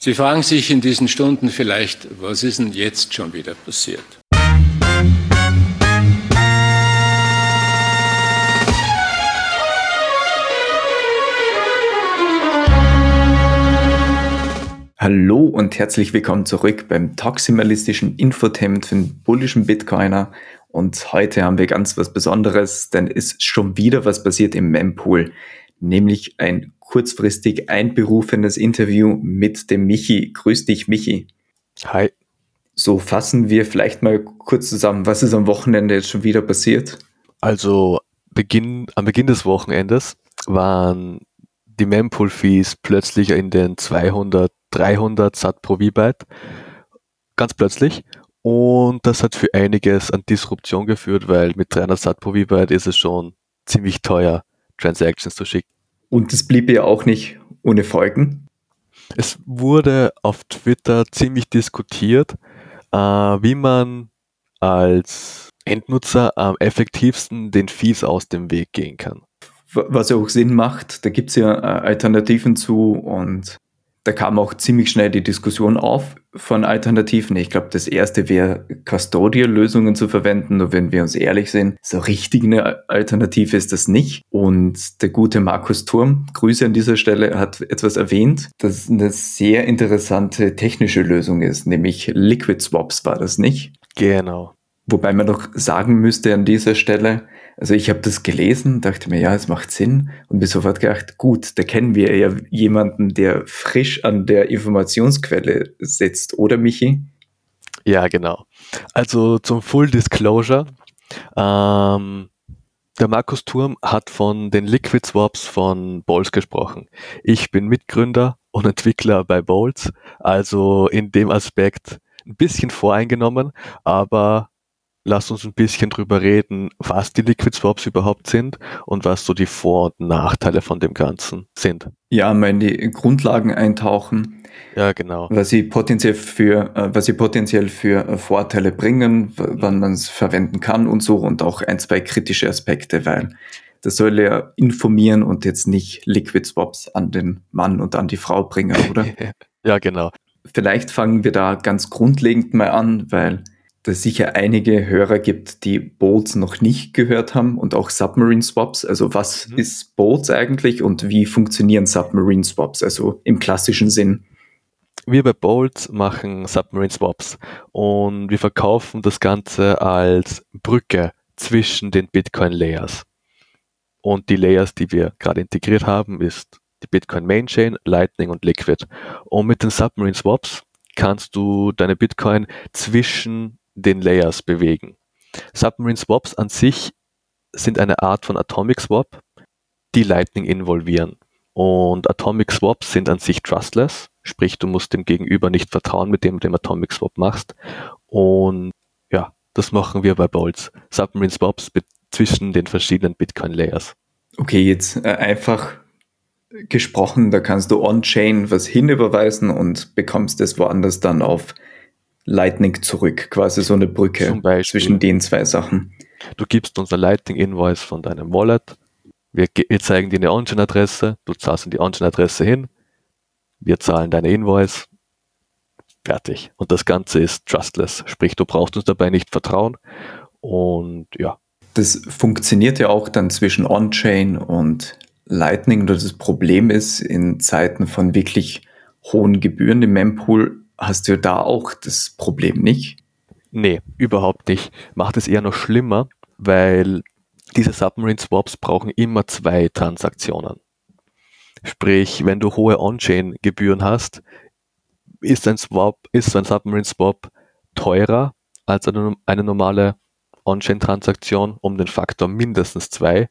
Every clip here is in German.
Sie fragen sich in diesen Stunden vielleicht, was ist denn jetzt schon wieder passiert? Hallo und herzlich willkommen zurück beim taximalistischen Infotainment für den bullischen Bitcoiner. Und heute haben wir ganz was Besonderes, denn es ist schon wieder was passiert im Mempool, nämlich ein kurzfristig einberufenes Interview mit dem Michi. Grüß dich, Michi. Hi. So fassen wir vielleicht mal kurz zusammen, was ist am Wochenende jetzt schon wieder passiert? Also Beginn, am Beginn des Wochenendes waren die Mempool-Fees plötzlich in den 200, 300 Sat pro V-Byte. Ganz plötzlich. Und das hat für einiges an Disruption geführt, weil mit 300 Sat pro V-Byte ist es schon ziemlich teuer, Transactions zu schicken. Und es blieb ja auch nicht ohne Folgen. Es wurde auf Twitter ziemlich diskutiert, äh, wie man als Endnutzer am effektivsten den Fees aus dem Weg gehen kann. Was ja auch Sinn macht, da gibt es ja äh, Alternativen zu und da kam auch ziemlich schnell die Diskussion auf von Alternativen. Ich glaube, das erste wäre, Custodial-Lösungen zu verwenden. Nur wenn wir uns ehrlich sind, so richtig eine Alternative ist das nicht. Und der gute Markus Turm, Grüße an dieser Stelle, hat etwas erwähnt, das eine sehr interessante technische Lösung ist, nämlich Liquid Swaps war das nicht. Genau. Wobei man doch sagen müsste an dieser Stelle, also ich habe das gelesen, dachte mir, ja, es macht Sinn und mir sofort gedacht, gut, da kennen wir ja jemanden, der frisch an der Informationsquelle sitzt, oder Michi? Ja, genau. Also zum Full Disclosure, ähm, der Markus Turm hat von den Liquid Swaps von Bolz gesprochen. Ich bin Mitgründer und Entwickler bei Bolz, also in dem Aspekt ein bisschen voreingenommen, aber lass uns ein bisschen drüber reden, was die Liquid Swaps überhaupt sind und was so die Vor- und Nachteile von dem Ganzen sind. Ja, mal in die Grundlagen eintauchen. Ja, genau. Was sie potenziell für, äh, was sie potenziell für äh, Vorteile bringen, wann man es verwenden kann und so und auch ein, zwei kritische Aspekte, weil das soll ja informieren und jetzt nicht Liquid Swaps an den Mann und an die Frau bringen, oder? ja, genau. Vielleicht fangen wir da ganz grundlegend mal an, weil es sicher einige Hörer gibt, die Bolts noch nicht gehört haben und auch Submarine Swaps. Also was mhm. ist Bolts eigentlich und wie funktionieren Submarine Swaps, also im klassischen Sinn? Wir bei Bolts machen Submarine Swaps und wir verkaufen das Ganze als Brücke zwischen den Bitcoin Layers. Und die Layers, die wir gerade integriert haben, ist die Bitcoin Main Chain, Lightning und Liquid. Und mit den Submarine Swaps kannst du deine Bitcoin zwischen den Layers bewegen. Submarine Swaps an sich sind eine Art von Atomic Swap, die Lightning involvieren. Und Atomic Swaps sind an sich trustless, sprich du musst dem Gegenüber nicht vertrauen, mit dem du den Atomic Swap machst. Und ja, das machen wir bei Bolts. Submarine Swaps zwischen den verschiedenen Bitcoin Layers. Okay, jetzt äh, einfach gesprochen, da kannst du on-chain was hinüberweisen und bekommst es woanders dann auf Lightning zurück, quasi so eine Brücke zwischen den zwei Sachen. Du gibst uns eine Lightning-Invoice von deinem Wallet, wir, wir zeigen dir eine On-Chain-Adresse, du zahlst in die On-Chain-Adresse hin, wir zahlen deine Invoice, fertig. Und das Ganze ist trustless, sprich, du brauchst uns dabei nicht vertrauen und ja. Das funktioniert ja auch dann zwischen On-Chain und Lightning. Nur das Problem ist, in Zeiten von wirklich hohen Gebühren im Mempool Hast du da auch das Problem nicht? Nee, überhaupt nicht. Macht es eher noch schlimmer, weil diese Submarine Swaps brauchen immer zwei Transaktionen. Sprich, wenn du hohe On-Chain-Gebühren hast, ist ein Swap, ist ein Submarine Swap teurer als eine, eine normale On-Chain-Transaktion um den Faktor mindestens zwei.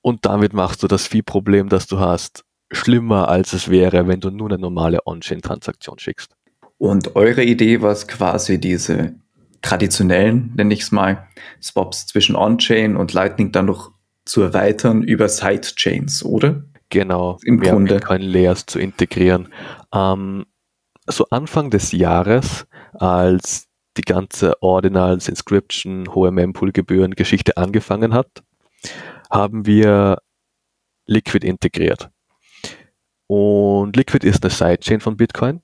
Und damit machst du das Fee-Problem, das du hast, schlimmer als es wäre, wenn du nur eine normale On-Chain-Transaktion schickst. Und eure Idee war es quasi diese traditionellen, nenne ich es mal, Swaps zwischen On-Chain und Lightning dann noch zu erweitern über Sidechains, oder? Genau, im mehr Grunde. Bitcoin-Layers zu integrieren. Ähm, so Anfang des Jahres, als die ganze Ordinals, Inscription, hohe Mempool-Gebühren Geschichte angefangen hat, haben wir Liquid integriert. Und Liquid ist eine Sidechain von Bitcoin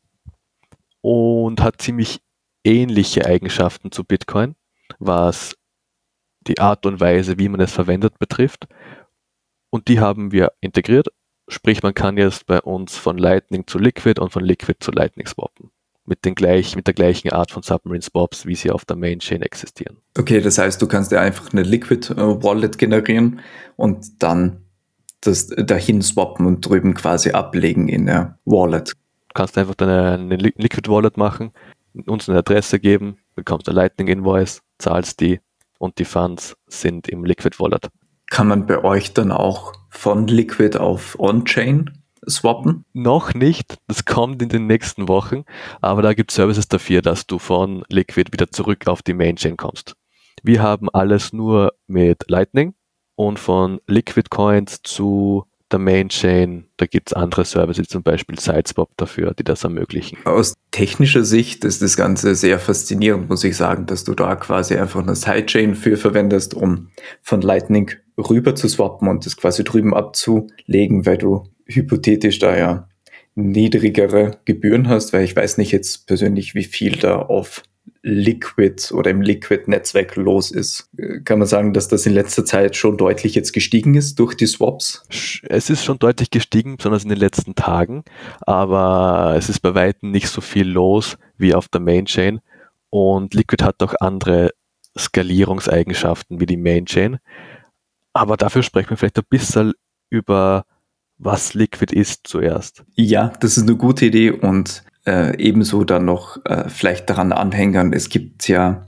und hat ziemlich ähnliche Eigenschaften zu Bitcoin, was die Art und Weise, wie man es verwendet, betrifft. Und die haben wir integriert. Sprich, man kann jetzt bei uns von Lightning zu Liquid und von Liquid zu Lightning swappen. Mit, den gleich, mit der gleichen Art von Submarine Swaps, wie sie auf der Main Chain existieren. Okay, das heißt, du kannst dir einfach eine Liquid äh, Wallet generieren und dann das dahin swappen und drüben quasi ablegen in der Wallet. Du kannst einfach deine eine Liquid Wallet machen, uns eine Adresse geben, bekommst eine Lightning Invoice, zahlst die und die Funds sind im Liquid Wallet. Kann man bei euch dann auch von Liquid auf On-Chain swappen? Noch nicht, das kommt in den nächsten Wochen, aber da gibt es Services dafür, dass du von Liquid wieder zurück auf die Main-Chain kommst. Wir haben alles nur mit Lightning und von Liquid Coins zu der Main Chain, da gibt es andere Services, zum Beispiel Sideswap dafür, die das ermöglichen. Aus technischer Sicht ist das Ganze sehr faszinierend, muss ich sagen, dass du da quasi einfach eine Sidechain für verwendest, um von Lightning rüber zu swappen und das quasi drüben abzulegen, weil du hypothetisch da ja niedrigere Gebühren hast, weil ich weiß nicht jetzt persönlich, wie viel da auf Liquid oder im Liquid-Netzwerk los ist. Kann man sagen, dass das in letzter Zeit schon deutlich jetzt gestiegen ist durch die Swaps? Es ist schon deutlich gestiegen, besonders in den letzten Tagen, aber es ist bei weitem nicht so viel los wie auf der Main Chain und Liquid hat auch andere Skalierungseigenschaften wie die Main Chain. Aber dafür sprechen wir vielleicht ein bisschen über was Liquid ist zuerst. Ja, das ist eine gute Idee und äh, ebenso dann noch äh, vielleicht daran anhängern, es gibt ja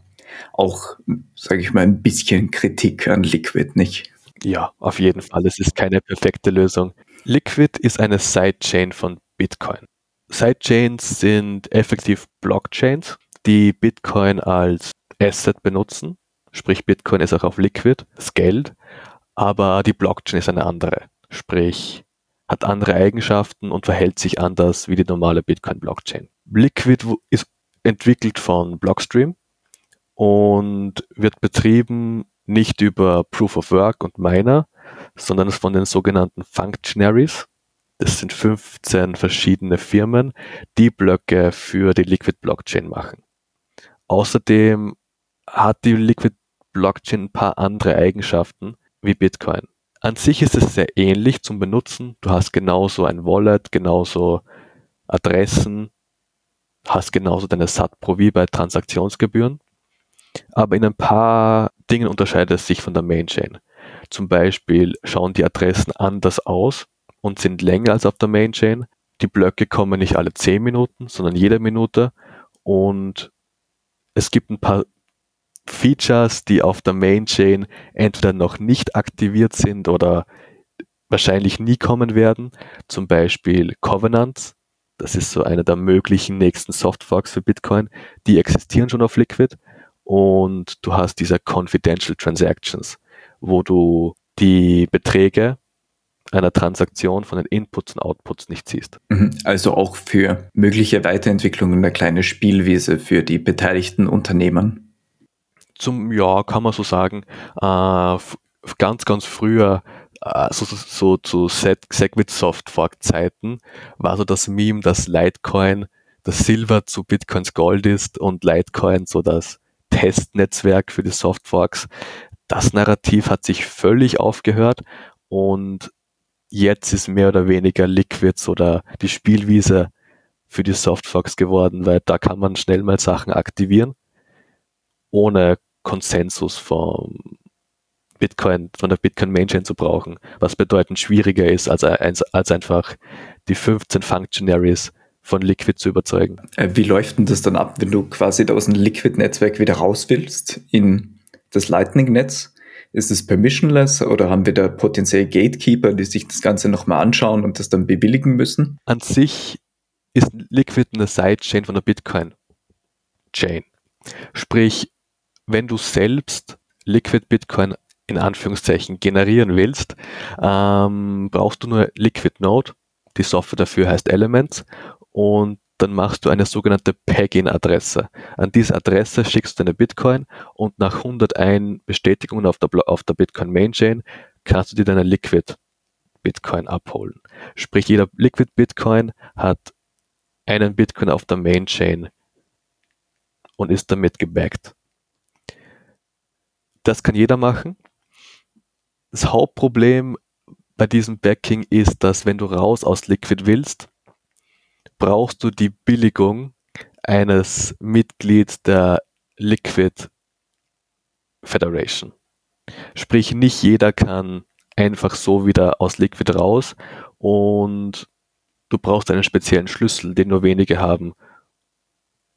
auch, sage ich mal, ein bisschen Kritik an Liquid, nicht? Ja, auf jeden Fall. Es ist keine perfekte Lösung. Liquid ist eine Sidechain von Bitcoin. Sidechains sind effektiv Blockchains, die Bitcoin als Asset benutzen. Sprich, Bitcoin ist auch auf Liquid, das Geld, aber die Blockchain ist eine andere. Sprich, hat andere Eigenschaften und verhält sich anders wie die normale Bitcoin-Blockchain. Liquid ist entwickelt von Blockstream und wird betrieben nicht über Proof of Work und Miner, sondern von den sogenannten Functionaries. Das sind 15 verschiedene Firmen, die Blöcke für die Liquid Blockchain machen. Außerdem hat die Liquid Blockchain ein paar andere Eigenschaften wie Bitcoin. An sich ist es sehr ähnlich zum Benutzen. Du hast genauso ein Wallet, genauso Adressen, hast genauso deine SAT-Pro wie bei Transaktionsgebühren. Aber in ein paar Dingen unterscheidet es sich von der Main-Chain. Zum Beispiel schauen die Adressen anders aus und sind länger als auf der Main-Chain. Die Blöcke kommen nicht alle 10 Minuten, sondern jede Minute. Und es gibt ein paar Features, die auf der Main Chain entweder noch nicht aktiviert sind oder wahrscheinlich nie kommen werden. Zum Beispiel Covenants. Das ist so einer der möglichen nächsten Softforks für Bitcoin. Die existieren schon auf Liquid. Und du hast diese Confidential Transactions, wo du die Beträge einer Transaktion von den Inputs und Outputs nicht siehst. Mhm. Also auch für mögliche Weiterentwicklungen eine kleine Spielwiese für die beteiligten Unternehmen zum, ja, kann man so sagen, äh, ganz, ganz früher, äh, so, so, so zu Segwit Softfork Zeiten, war so das Meme, dass Litecoin das Silber zu Bitcoins Gold ist und Litecoin so das Testnetzwerk für die Softforks. Das Narrativ hat sich völlig aufgehört und jetzt ist mehr oder weniger Liquids oder die Spielwiese für die Softforks geworden, weil da kann man schnell mal Sachen aktivieren, ohne Konsensus vom Bitcoin, von der Bitcoin Mainchain zu brauchen, was bedeutend schwieriger ist, als, als einfach die 15 Functionaries von Liquid zu überzeugen. Äh, wie läuft denn das dann ab, wenn du quasi aus dem Liquid-Netzwerk wieder raus willst in das Lightning-Netz? Ist es permissionless oder haben wir da potenziell Gatekeeper, die sich das Ganze nochmal anschauen und das dann bewilligen müssen? An sich ist Liquid eine Sidechain von der Bitcoin-Chain. Sprich, wenn du selbst Liquid Bitcoin in Anführungszeichen generieren willst, ähm, brauchst du nur Liquid Node. Die Software dafür heißt Elements und dann machst du eine sogenannte Pagin-Adresse. An diese Adresse schickst du deine Bitcoin und nach 101 Bestätigungen auf der, auf der Bitcoin Main Chain kannst du dir deine Liquid Bitcoin abholen. Sprich, jeder Liquid Bitcoin hat einen Bitcoin auf der Main Chain und ist damit gebackt. Das kann jeder machen. Das Hauptproblem bei diesem Backing ist, dass wenn du raus aus Liquid willst, brauchst du die Billigung eines Mitglieds der Liquid Federation. Sprich, nicht jeder kann einfach so wieder aus Liquid raus und du brauchst einen speziellen Schlüssel, den nur wenige haben,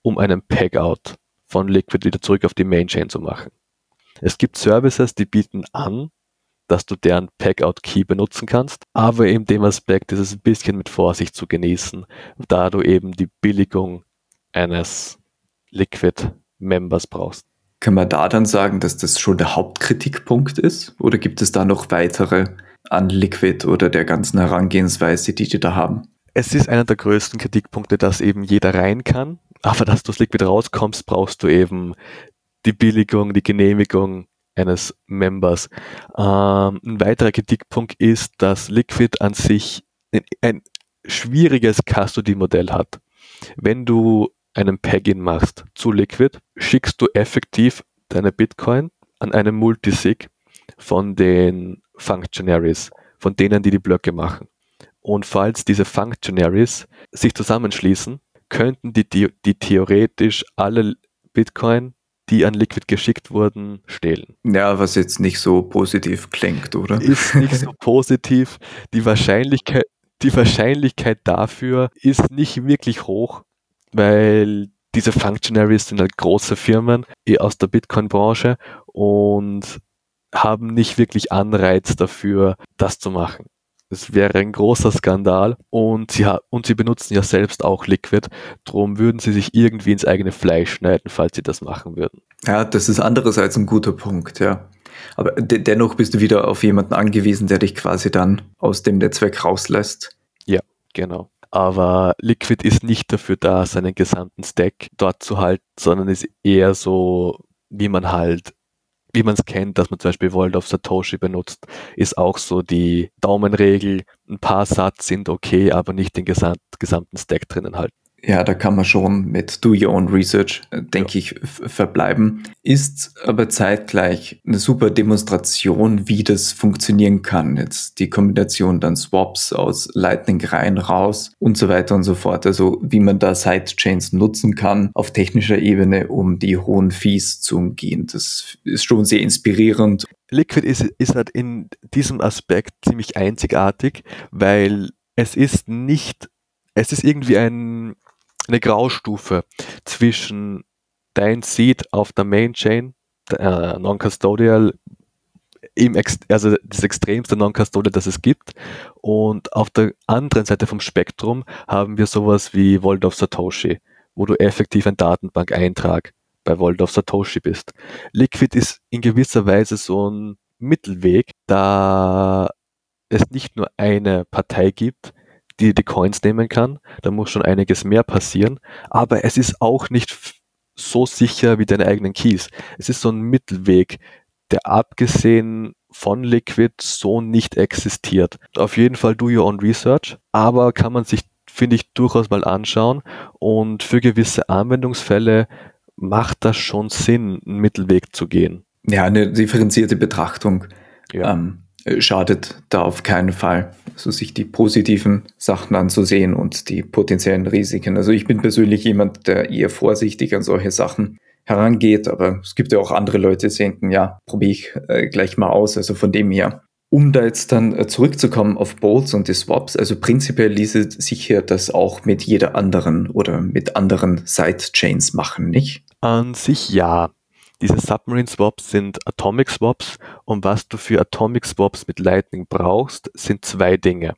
um einen Peg-Out von Liquid wieder zurück auf die Main-Chain zu machen. Es gibt Services, die bieten an, dass du deren Peg-Out-Key benutzen kannst, aber in dem Aspekt ist es ein bisschen mit Vorsicht zu genießen, da du eben die Billigung eines Liquid-Members brauchst. Kann man da dann sagen, dass das schon der Hauptkritikpunkt ist? Oder gibt es da noch weitere an Liquid oder der ganzen Herangehensweise, die die da haben? Es ist einer der größten Kritikpunkte, dass eben jeder rein kann, aber dass du aus Liquid rauskommst, brauchst du eben die Billigung, die Genehmigung eines Members. Ähm, ein weiterer Kritikpunkt ist, dass Liquid an sich ein, ein schwieriges Custody-Modell hat. Wenn du einen Peg-In machst zu Liquid, schickst du effektiv deine Bitcoin an einen Multisig von den Functionaries, von denen, die die Blöcke machen. Und falls diese Functionaries sich zusammenschließen, könnten die, die, die theoretisch alle Bitcoin, die an Liquid geschickt wurden, stehlen. Ja, was jetzt nicht so positiv klingt, oder? Ist nicht so positiv. Die Wahrscheinlichkeit, die Wahrscheinlichkeit dafür ist nicht wirklich hoch, weil diese Functionaries sind halt große Firmen eh aus der Bitcoin-Branche und haben nicht wirklich Anreiz dafür, das zu machen. Es wäre ein großer Skandal und sie, und sie benutzen ja selbst auch Liquid. Darum würden sie sich irgendwie ins eigene Fleisch schneiden, falls sie das machen würden. Ja, das ist andererseits ein guter Punkt, ja. Aber de dennoch bist du wieder auf jemanden angewiesen, der dich quasi dann aus dem Netzwerk rauslässt. Ja, genau aber Liquid ist nicht dafür da, seinen gesamten Stack dort zu halten, sondern ist eher so, wie man halt, wie man es kennt, dass man zum Beispiel Vault of Satoshi benutzt, ist auch so die Daumenregel. Ein paar Satz sind okay, aber nicht den gesamten Stack drinnen halten. Ja, da kann man schon mit Do Your Own Research, äh, denke ja. ich, verbleiben. Ist aber zeitgleich eine super Demonstration, wie das funktionieren kann. Jetzt die Kombination dann Swaps aus Lightning rein, raus und so weiter und so fort. Also wie man da Sidechains nutzen kann auf technischer Ebene, um die hohen Fees zu umgehen. Das ist schon sehr inspirierend. Liquid ist, ist halt in diesem Aspekt ziemlich einzigartig, weil es ist nicht es ist irgendwie ein, eine Graustufe zwischen dein Seed auf der Main Chain, äh, Non-Custodial, also das extremste Non-Custodial, das es gibt. Und auf der anderen Seite vom Spektrum haben wir sowas wie Vault of Satoshi, wo du effektiv ein Datenbank-Eintrag bei Vault of Satoshi bist. Liquid ist in gewisser Weise so ein Mittelweg, da es nicht nur eine Partei gibt, die die Coins nehmen kann. Da muss schon einiges mehr passieren. Aber es ist auch nicht so sicher wie deine eigenen Keys. Es ist so ein Mittelweg, der abgesehen von Liquid so nicht existiert. Auf jeden Fall do your own research, aber kann man sich, finde ich, durchaus mal anschauen und für gewisse Anwendungsfälle macht das schon Sinn, einen Mittelweg zu gehen. Ja, eine differenzierte Betrachtung. Ja. Ähm, äh, schadet da auf keinen Fall. Also sich die positiven Sachen anzusehen und die potenziellen Risiken. Also ich bin persönlich jemand, der eher vorsichtig an solche Sachen herangeht, aber es gibt ja auch andere Leute, die denken, ja, probiere ich äh, gleich mal aus. Also von dem her. Um da jetzt dann äh, zurückzukommen auf Bolts und die Swaps, also prinzipiell ließe sich hier das auch mit jeder anderen oder mit anderen Sidechains machen, nicht? An sich ja. Diese Submarine Swaps sind Atomic Swaps und was du für Atomic Swaps mit Lightning brauchst, sind zwei Dinge.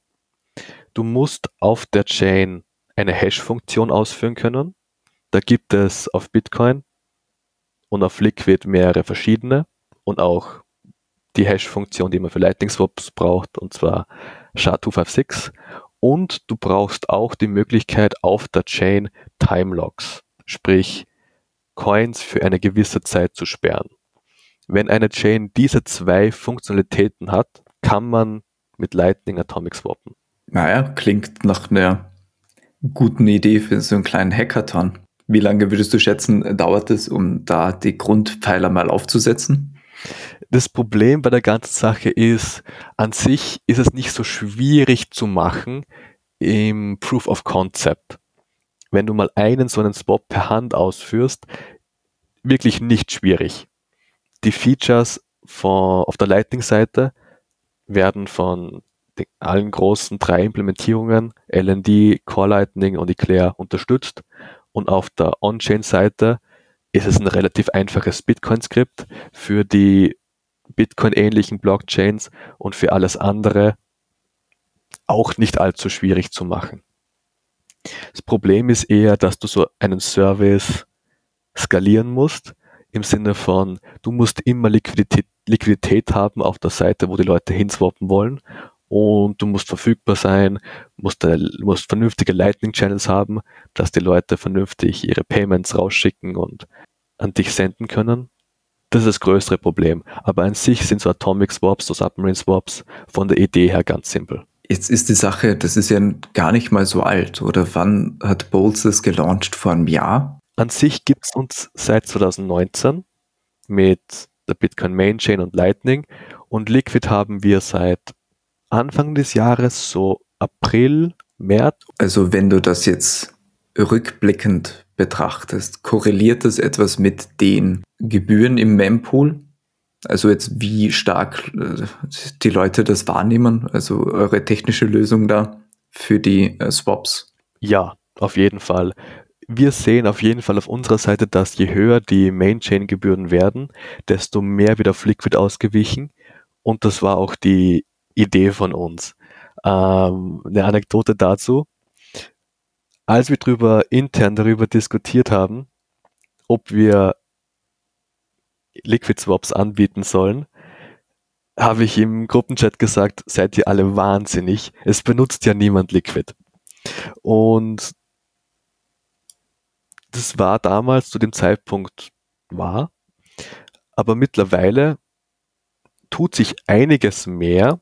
Du musst auf der Chain eine Hash-Funktion ausführen können. Da gibt es auf Bitcoin und auf Liquid mehrere verschiedene und auch die Hash-Funktion, die man für Lightning Swaps braucht, und zwar SHA-256. Und du brauchst auch die Möglichkeit auf der Chain Time Locks, sprich Coins für eine gewisse Zeit zu sperren. Wenn eine Chain diese zwei Funktionalitäten hat, kann man mit Lightning Atomic swappen. Naja, klingt nach einer guten Idee für so einen kleinen Hackathon. Wie lange würdest du schätzen, dauert es, um da die Grundpfeiler mal aufzusetzen? Das Problem bei der ganzen Sache ist, an sich ist es nicht so schwierig zu machen im Proof of Concept. Wenn du mal einen so einen Swap per Hand ausführst, wirklich nicht schwierig. Die Features von, auf der Lightning-Seite werden von den, allen großen drei Implementierungen, LND, Core Lightning und Eclair unterstützt. Und auf der On-Chain-Seite ist es ein relativ einfaches Bitcoin-Skript für die Bitcoin-ähnlichen Blockchains und für alles andere auch nicht allzu schwierig zu machen. Das Problem ist eher, dass du so einen Service skalieren musst, im Sinne von, du musst immer Liquidität, Liquidität haben auf der Seite, wo die Leute hinswappen wollen und du musst verfügbar sein, musst, musst vernünftige Lightning Channels haben, dass die Leute vernünftig ihre Payments rausschicken und an dich senden können. Das ist das größere Problem. Aber an sich sind so Atomic Swaps, so Submarine Swaps von der Idee her ganz simpel. Jetzt ist die Sache, das ist ja gar nicht mal so alt. Oder wann hat Bolts das gelauncht? Vor einem Jahr? An sich gibt es uns seit 2019 mit der Bitcoin Main Chain und Lightning. Und Liquid haben wir seit Anfang des Jahres, so April, März. Also wenn du das jetzt rückblickend betrachtest, korreliert das etwas mit den Gebühren im Mempool? Also jetzt wie stark äh, die Leute das wahrnehmen, also eure technische Lösung da für die äh, Swaps? Ja, auf jeden Fall. Wir sehen auf jeden Fall auf unserer Seite, dass je höher die Main-Chain-Gebühren werden, desto mehr wird auf Liquid ausgewichen. Und das war auch die Idee von uns. Ähm, eine Anekdote dazu. Als wir drüber intern darüber diskutiert haben, ob wir Liquid Swaps anbieten sollen, habe ich im Gruppenchat gesagt, seid ihr alle wahnsinnig. Es benutzt ja niemand Liquid. Und das war damals zu dem Zeitpunkt wahr. Aber mittlerweile tut sich einiges mehr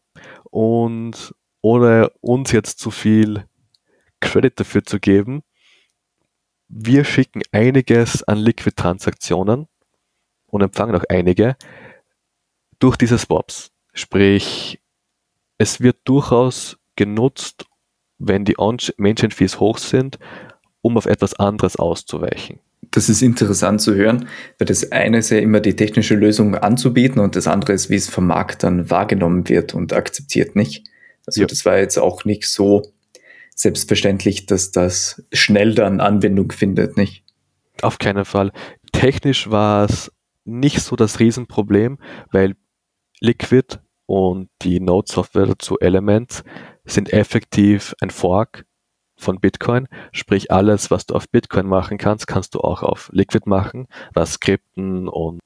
und ohne uns jetzt zu viel Credit dafür zu geben, wir schicken einiges an Liquid-Transaktionen und empfangen auch einige durch diese Swaps. Sprich, es wird durchaus genutzt, wenn die Main-Chain-Fees hoch sind, um auf etwas anderes auszuweichen. Das ist interessant zu hören, weil das eine ist ja immer die technische Lösung anzubieten und das andere ist, wie es vom Markt dann wahrgenommen wird und akzeptiert nicht. Also ja. das war jetzt auch nicht so selbstverständlich, dass das schnell dann Anwendung findet, nicht? Auf keinen Fall. Technisch war es nicht so das Riesenproblem, weil Liquid und die Node-Software dazu Elements sind effektiv ein Fork von Bitcoin. Sprich, alles, was du auf Bitcoin machen kannst, kannst du auch auf Liquid machen, was Skripten und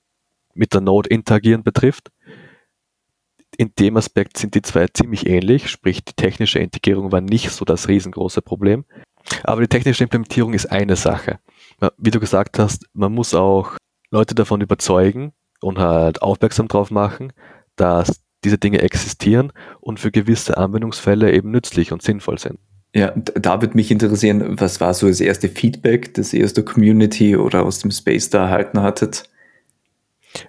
mit der Node interagieren betrifft. In dem Aspekt sind die zwei ziemlich ähnlich, sprich die technische Integrierung war nicht so das riesengroße Problem. Aber die technische Implementierung ist eine Sache. Wie du gesagt hast, man muss auch Leute davon überzeugen und halt aufmerksam drauf machen, dass diese Dinge existieren und für gewisse Anwendungsfälle eben nützlich und sinnvoll sind. Ja, da würde mich interessieren, was war so das erste Feedback, das ihr aus der Community oder aus dem Space da erhalten hattet?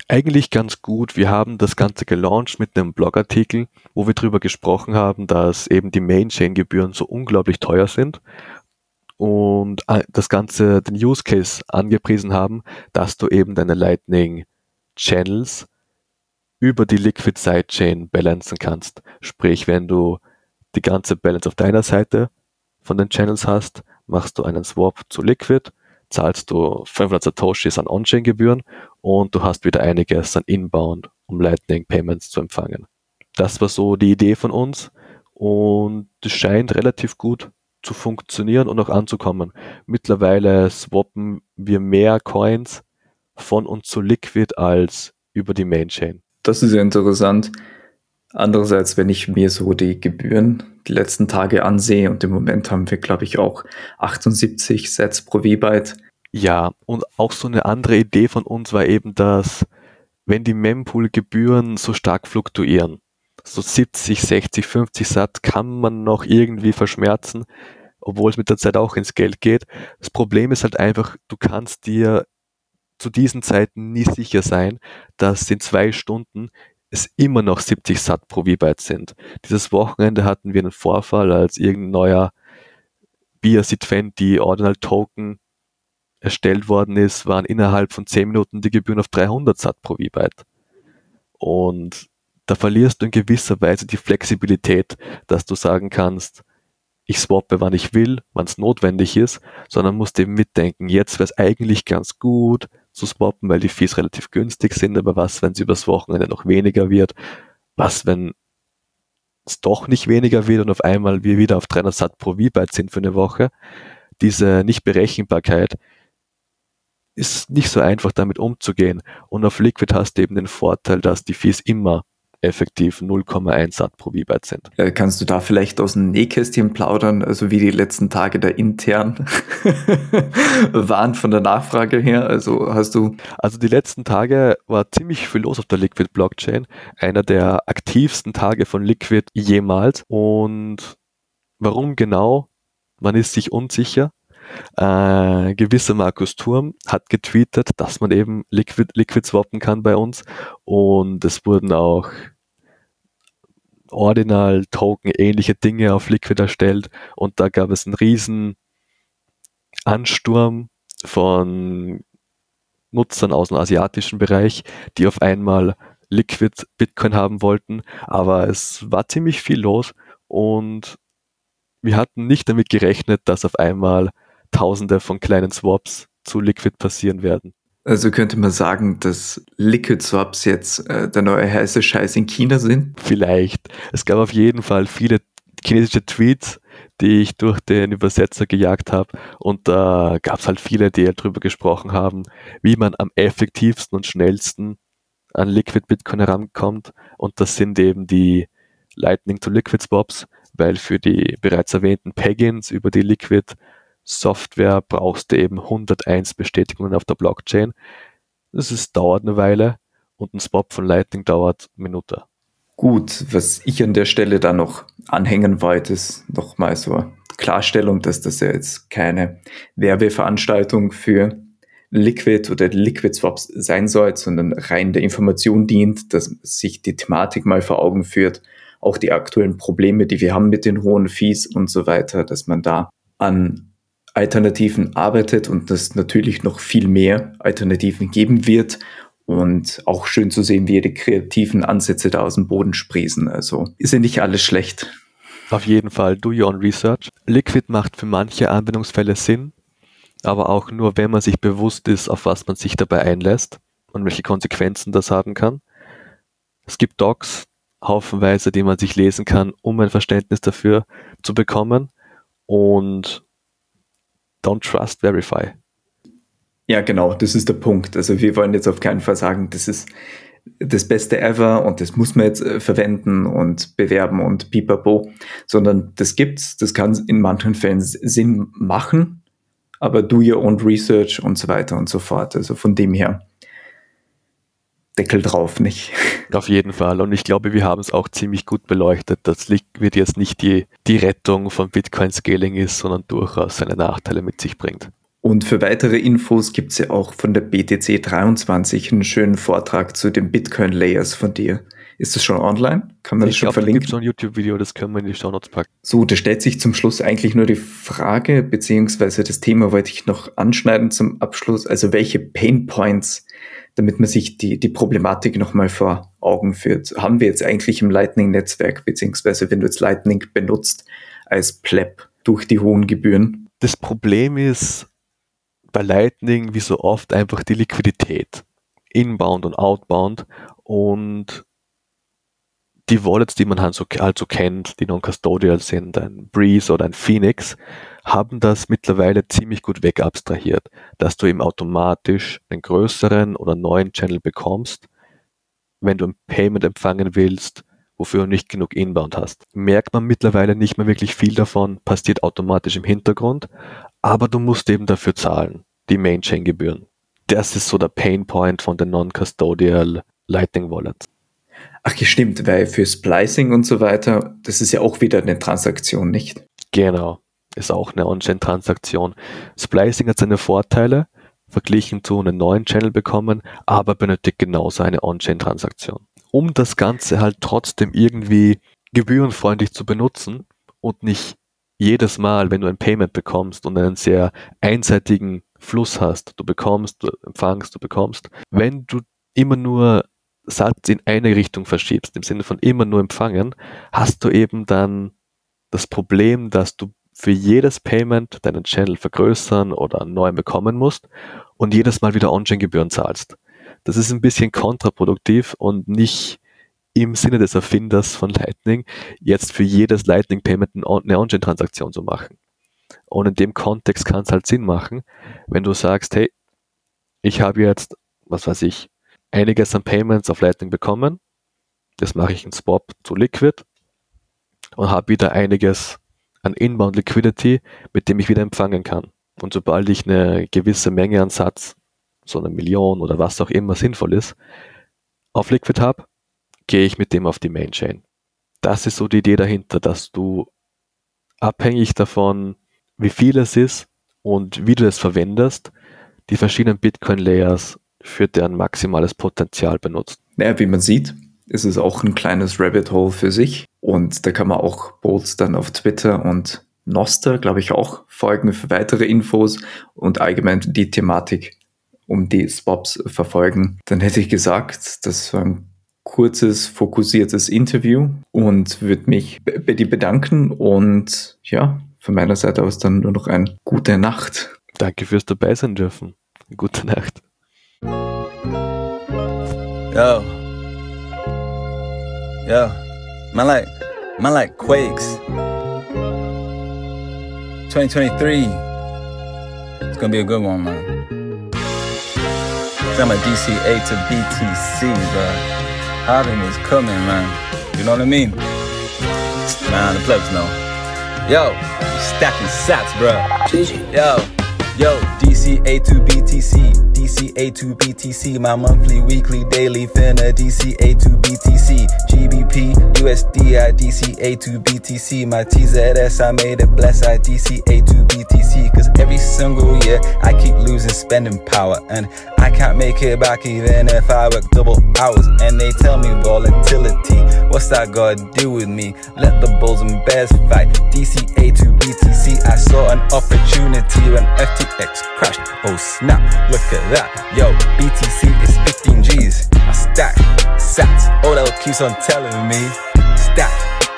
Eigentlich ganz gut. Wir haben das Ganze gelauncht mit einem Blogartikel, wo wir darüber gesprochen haben, dass eben die Main-Chain-Gebühren so unglaublich teuer sind und äh, das Ganze, den Use Case angepriesen haben, dass du eben deine Lightning Channels über die Liquid Sidechain balancen kannst. Sprich, wenn du die ganze Balance auf deiner Seite von den Channels hast, machst du einen Swap zu Liquid, zahlst du 500 Satoshis an On-Chain-Gebühren und du hast wieder einiges an Inbound, um Lightning Payments zu empfangen. Das war so die Idee von uns und es scheint relativ gut zu funktionieren und auch anzukommen. Mittlerweile swappen wir mehr Coins von und zu Liquid als über die Mainchain. Das ist ja interessant. Andererseits, wenn ich mir so die Gebühren die letzten Tage ansehe und im Moment haben wir, glaube ich, auch 78 Sets pro V-Byte. Ja, und auch so eine andere Idee von uns war eben, dass wenn die Mempool-Gebühren so stark fluktuieren, so 70, 60, 50 Sat kann man noch irgendwie verschmerzen obwohl es mit der Zeit auch ins Geld geht. Das Problem ist halt einfach, du kannst dir zu diesen Zeiten nie sicher sein, dass in zwei Stunden es immer noch 70 Sat pro V-Byte sind. Dieses Wochenende hatten wir einen Vorfall, als irgendein neuer BSC20 Ordinal Token erstellt worden ist, waren innerhalb von 10 Minuten die Gebühren auf 300 Sat pro V-Byte. Und da verlierst du in gewisser Weise die Flexibilität, dass du sagen kannst, ich swappe, wann ich will, wann es notwendig ist, sondern musst eben mitdenken, jetzt wäre es eigentlich ganz gut zu swappen, weil die Fees relativ günstig sind, aber was, wenn es übers Wochenende noch weniger wird? Was, wenn es doch nicht weniger wird und auf einmal wir wieder auf 300 Sat pro V-Byte sind für eine Woche? Diese Nichtberechenbarkeit ist nicht so einfach damit umzugehen. Und auf Liquid hast du eben den Vorteil, dass die Fees immer effektiv 0,1 Sat pro V-Byte sind. Äh, kannst du da vielleicht aus dem Nähkästchen plaudern, also wie die letzten Tage da intern waren von der Nachfrage her? Also hast du. Also die letzten Tage war ziemlich viel los auf der Liquid Blockchain. Einer der aktivsten Tage von Liquid jemals. Und warum genau? Man ist sich unsicher. Äh, gewisser Markus Turm hat getweetet, dass man eben Liquid, Liquid swappen kann bei uns. Und es wurden auch Ordinal Token ähnliche Dinge auf Liquid erstellt. Und da gab es einen riesen Ansturm von Nutzern aus dem asiatischen Bereich, die auf einmal Liquid Bitcoin haben wollten, aber es war ziemlich viel los. Und wir hatten nicht damit gerechnet, dass auf einmal Tausende von kleinen Swaps zu Liquid passieren werden. Also könnte man sagen, dass Liquid Swaps jetzt äh, der neue heiße Scheiß in China sind? Vielleicht. Es gab auf jeden Fall viele chinesische Tweets, die ich durch den Übersetzer gejagt habe. Und da gab es halt viele, die halt darüber gesprochen haben, wie man am effektivsten und schnellsten an Liquid Bitcoin herankommt. Und das sind eben die Lightning to Liquid Swaps, weil für die bereits erwähnten Pagins über die Liquid Software brauchst du eben 101 Bestätigungen auf der Blockchain. Das ist, dauert eine Weile und ein Swap von Lightning dauert eine Minute. Gut, was ich an der Stelle da noch anhängen wollte, ist nochmal so Klarstellung, dass das ja jetzt keine Werbeveranstaltung für Liquid oder Liquid Swaps sein soll, sondern rein der Information dient, dass sich die Thematik mal vor Augen führt, auch die aktuellen Probleme, die wir haben mit den hohen Fees und so weiter, dass man da an Alternativen arbeitet und dass natürlich noch viel mehr Alternativen geben wird. Und auch schön zu sehen, wie die kreativen Ansätze da aus dem Boden sprießen. Also ist ja nicht alles schlecht. Auf jeden Fall, do your own research. Liquid macht für manche Anwendungsfälle Sinn, aber auch nur, wenn man sich bewusst ist, auf was man sich dabei einlässt und welche Konsequenzen das haben kann. Es gibt Docs, haufenweise, die man sich lesen kann, um ein Verständnis dafür zu bekommen. Und Don't trust, verify. Ja, genau, das ist der Punkt. Also wir wollen jetzt auf keinen Fall sagen, das ist das Beste ever und das muss man jetzt äh, verwenden und bewerben und pipapo, sondern das gibt's, das kann in manchen Fällen Sinn machen, aber do your own research und so weiter und so fort. Also von dem her Deckel drauf, nicht? Auf jeden Fall. Und ich glaube, wir haben es auch ziemlich gut beleuchtet, dass Liquid jetzt nicht die, die Rettung von Bitcoin Scaling ist, sondern durchaus seine Nachteile mit sich bringt. Und für weitere Infos gibt es ja auch von der BTC 23 einen schönen Vortrag zu den Bitcoin Layers von dir. Ist das schon online? Kann man ich das schon glaub, verlinken? Es gibt so ein YouTube-Video, das können wir in die Show Notes packen. So, da stellt sich zum Schluss eigentlich nur die Frage, beziehungsweise das Thema wollte ich noch anschneiden zum Abschluss. Also welche Pain Points damit man sich die, die Problematik nochmal vor Augen führt. Haben wir jetzt eigentlich im Lightning-Netzwerk, beziehungsweise wenn du jetzt Lightning benutzt als Pleb durch die hohen Gebühren? Das Problem ist bei Lightning wie so oft einfach die Liquidität. Inbound und outbound und die Wallets, die man halt so, halt so kennt, die non-custodial sind, ein Breeze oder ein Phoenix, haben das mittlerweile ziemlich gut wegabstrahiert, dass du eben automatisch einen größeren oder neuen Channel bekommst, wenn du ein Payment empfangen willst, wofür du nicht genug Inbound hast. Merkt man mittlerweile nicht mehr wirklich viel davon, passiert automatisch im Hintergrund, aber du musst eben dafür zahlen, die Main-Chain-Gebühren. Das ist so der Pain Point von den Non-Custodial Lightning Wallets. Ach, stimmt, weil für Splicing und so weiter, das ist ja auch wieder eine Transaktion, nicht? Genau. Ist auch eine On-Chain-Transaktion. Splicing hat seine Vorteile, verglichen zu einem neuen Channel bekommen, aber benötigt genauso eine On-Chain-Transaktion. Um das Ganze halt trotzdem irgendwie gebührenfreundlich zu benutzen und nicht jedes Mal, wenn du ein Payment bekommst und einen sehr einseitigen Fluss hast, du bekommst, du empfangst, du bekommst, wenn du immer nur Satz in eine Richtung verschiebst, im Sinne von immer nur empfangen, hast du eben dann das Problem, dass du für jedes Payment deinen Channel vergrößern oder neu bekommen musst und jedes Mal wieder On-Chain-Gebühren zahlst. Das ist ein bisschen kontraproduktiv und nicht im Sinne des Erfinders von Lightning, jetzt für jedes Lightning-Payment eine On-Chain-Transaktion zu machen. Und in dem Kontext kann es halt Sinn machen, wenn du sagst, hey, ich habe jetzt, was weiß ich, einiges an Payments auf Lightning bekommen, das mache ich in Swap zu Liquid und habe wieder einiges an Inbound Liquidity, mit dem ich wieder empfangen kann. Und sobald ich eine gewisse Menge an Satz, so eine Million oder was auch immer sinnvoll ist, auf Liquid habe, gehe ich mit dem auf die Main Chain. Das ist so die Idee dahinter, dass du abhängig davon, wie viel es ist und wie du es verwendest, die verschiedenen Bitcoin-Layers für deren maximales Potenzial benutzt. Naja, wie man sieht, ist es auch ein kleines Rabbit Hole für sich. Und da kann man auch Bolts dann auf Twitter und Noster, glaube ich, auch folgen für weitere Infos und allgemein die Thematik um die Swaps verfolgen. Dann hätte ich gesagt, das war ein kurzes, fokussiertes Interview und würde mich bei dir bedanken und ja, von meiner Seite aus dann nur noch eine gute Nacht. Danke fürs dabei sein dürfen. Gute Nacht. Yo. Yo. Man like man like quakes. 2023. It's gonna be a good one, man. I'm a DCA to BTC, bro. Harden is coming, man. You know what I mean? Man, the plebs know. Yo, stacking sats, bro. Yo, Yo, DCA2BTC, DCA2BTC, my monthly, weekly, daily finna, DCA2BTC, GBP, USDI, DCA2BTC, my TZS, I made it bless, I DCA2BTC. BTC, cause every single year I keep losing spending power, and I can't make it back even if I work double hours, and they tell me volatility, what's that gotta do with me? Let the bulls and bears fight, DCA to BTC, I saw an opportunity when FTX crashed, oh snap, look at that. Yo, BTC is 15 G's. I stack sats. Odell keeps on telling me. Stack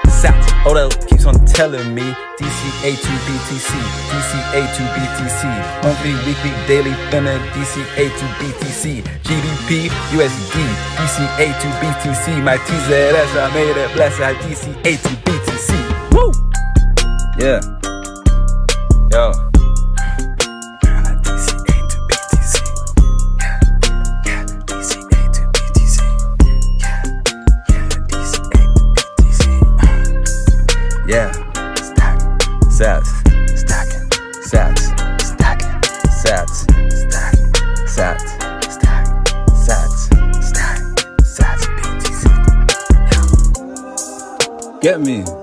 sats. Odell keeps on telling me. DCA to BTC. DCA to BTC. Monthly, weekly, daily, finna. DCA to BTC. GDP, USD. DCA to BTC. My TZS, I made it bless. I DCA to BTC. Woo! Yeah. me.